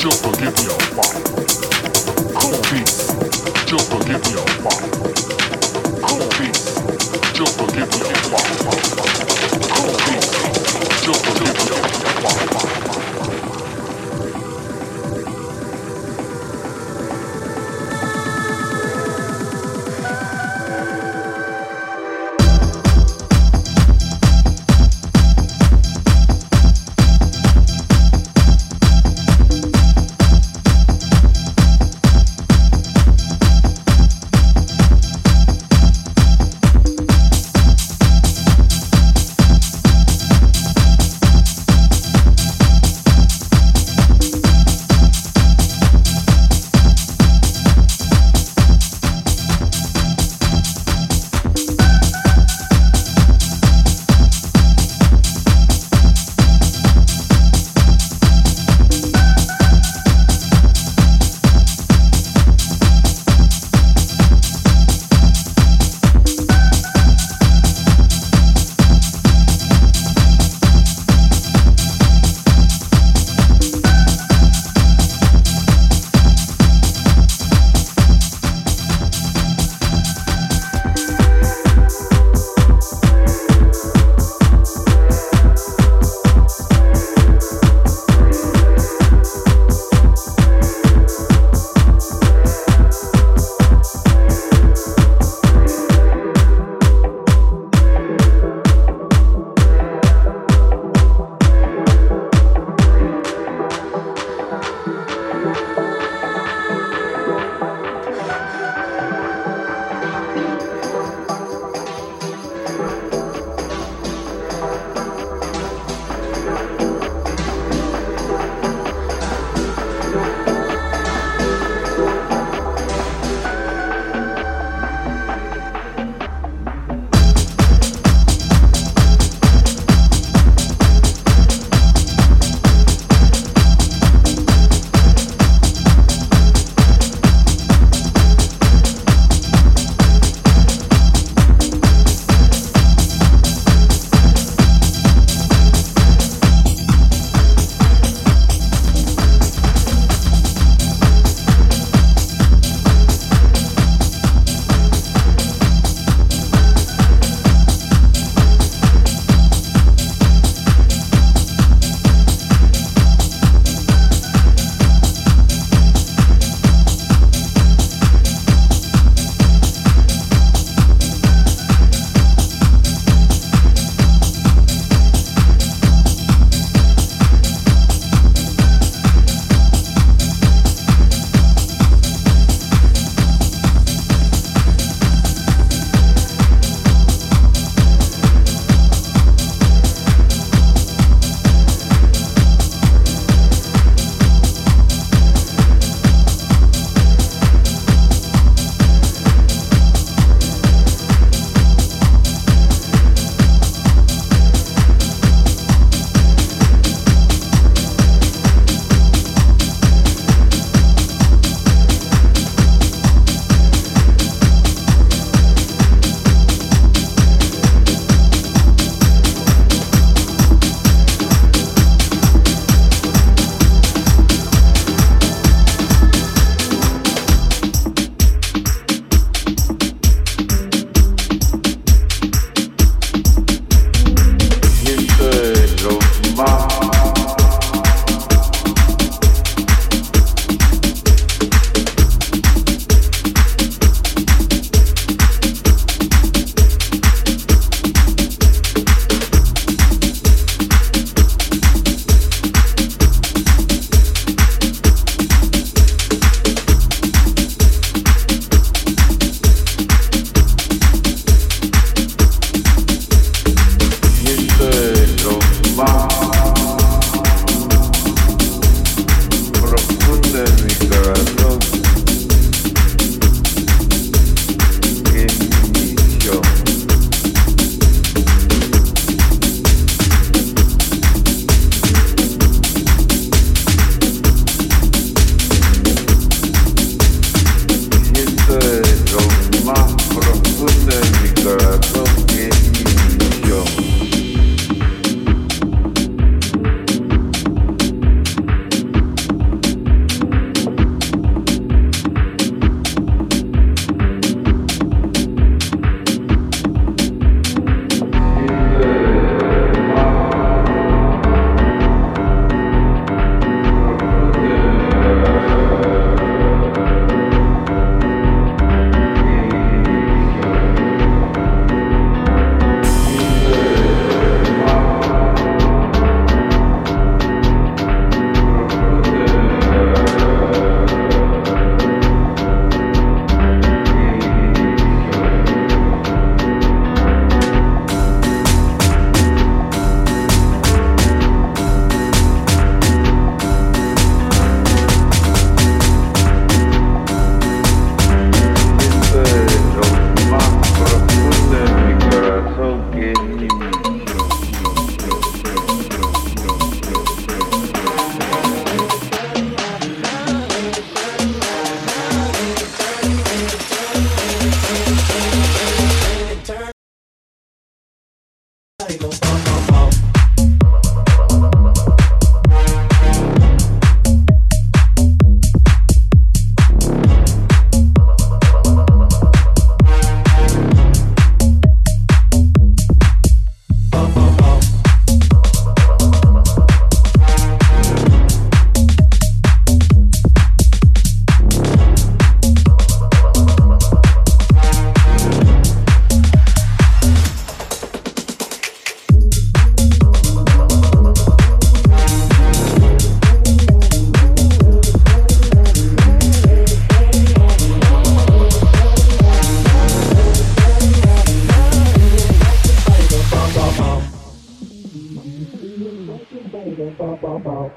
Just forgive me, oh fuck. Cool beats. Yo forgive me, oh fuck.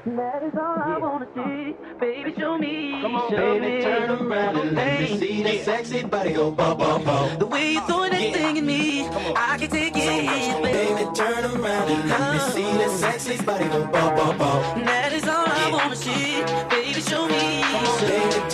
That is all yeah. I wanna see. Baby, show me. Come on, show baby, me. turn around and let me see that sexy body go bum bum bum. The way you're doing that yeah. thing in me, I can take it. Baby, turn around and let me see that uh-huh. sexy body go bum bum bum. That is all I wanna see. Baby, show me. Come on, baby,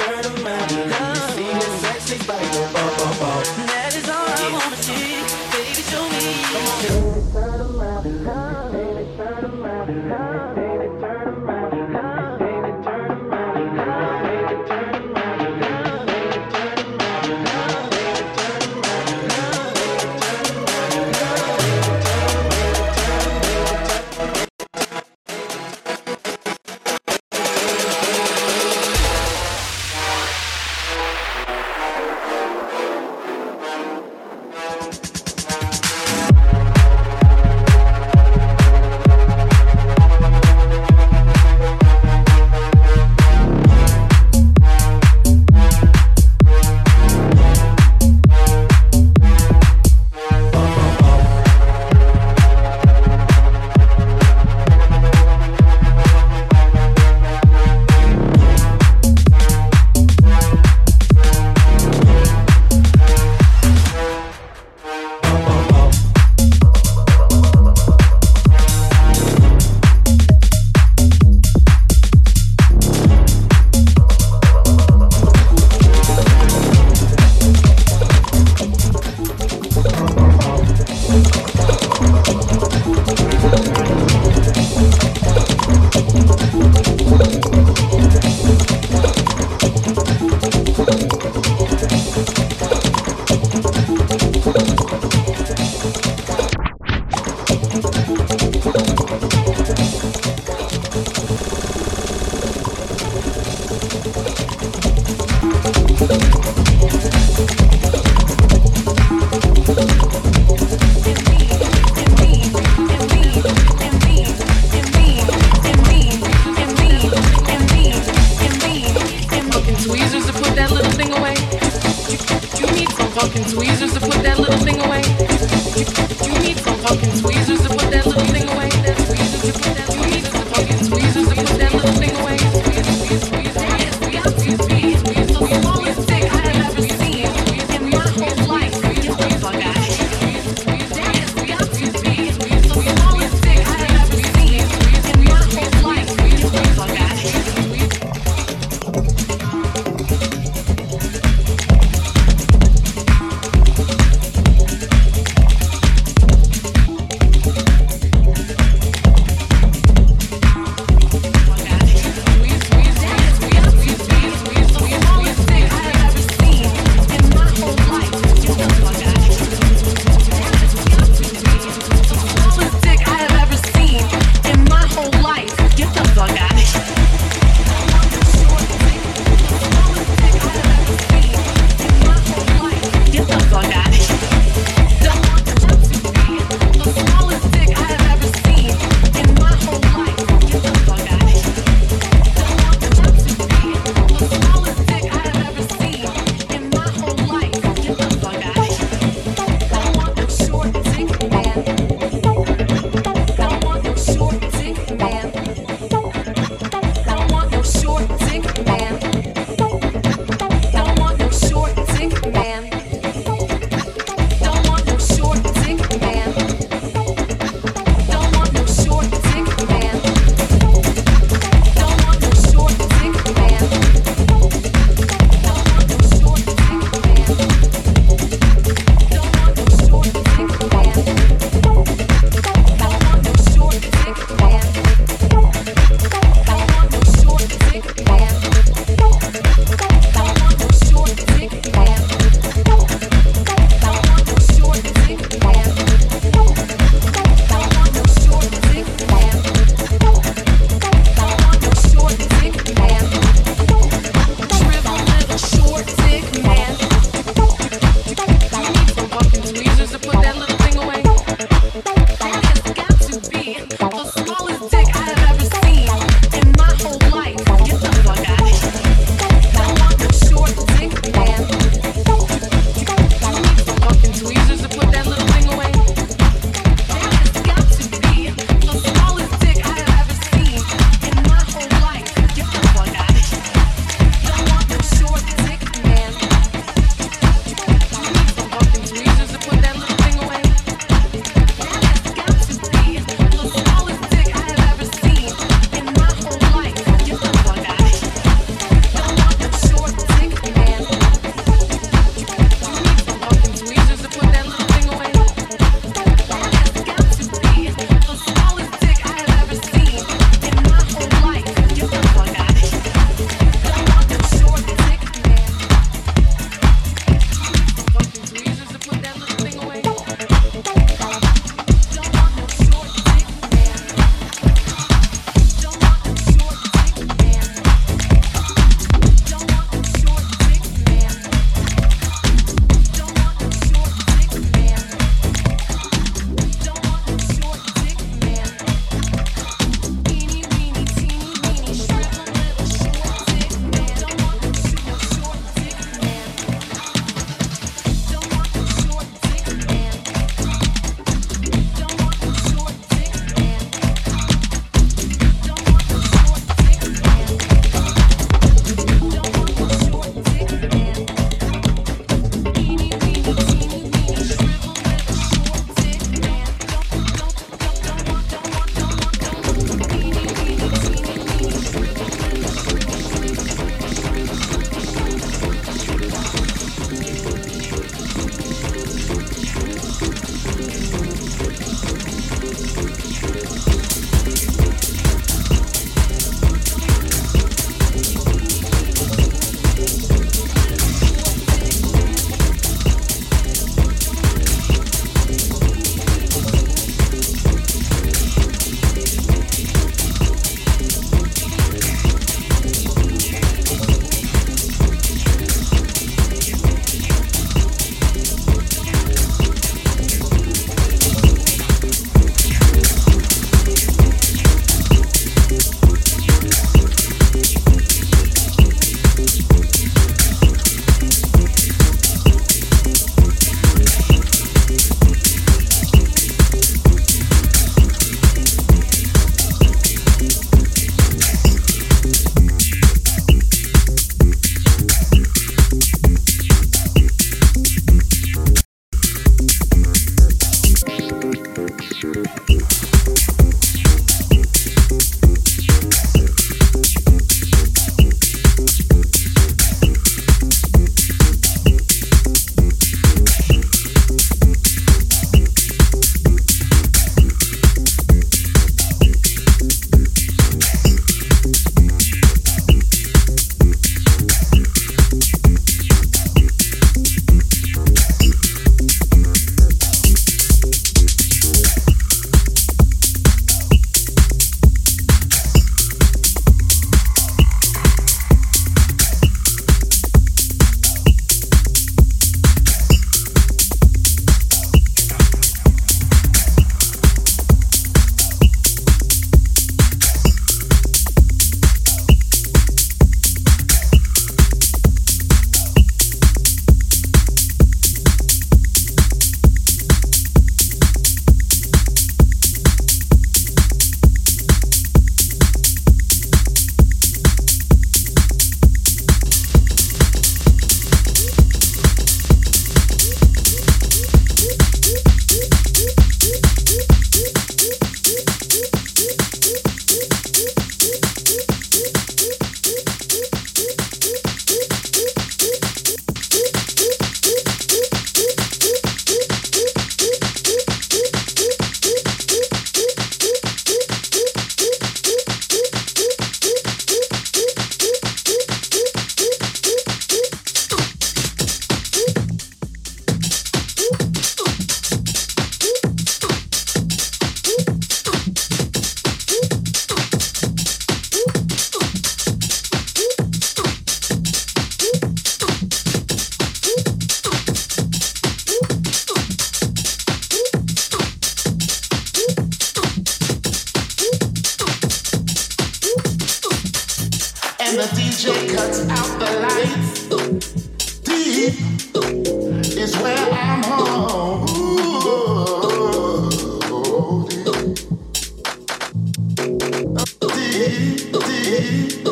sorrir.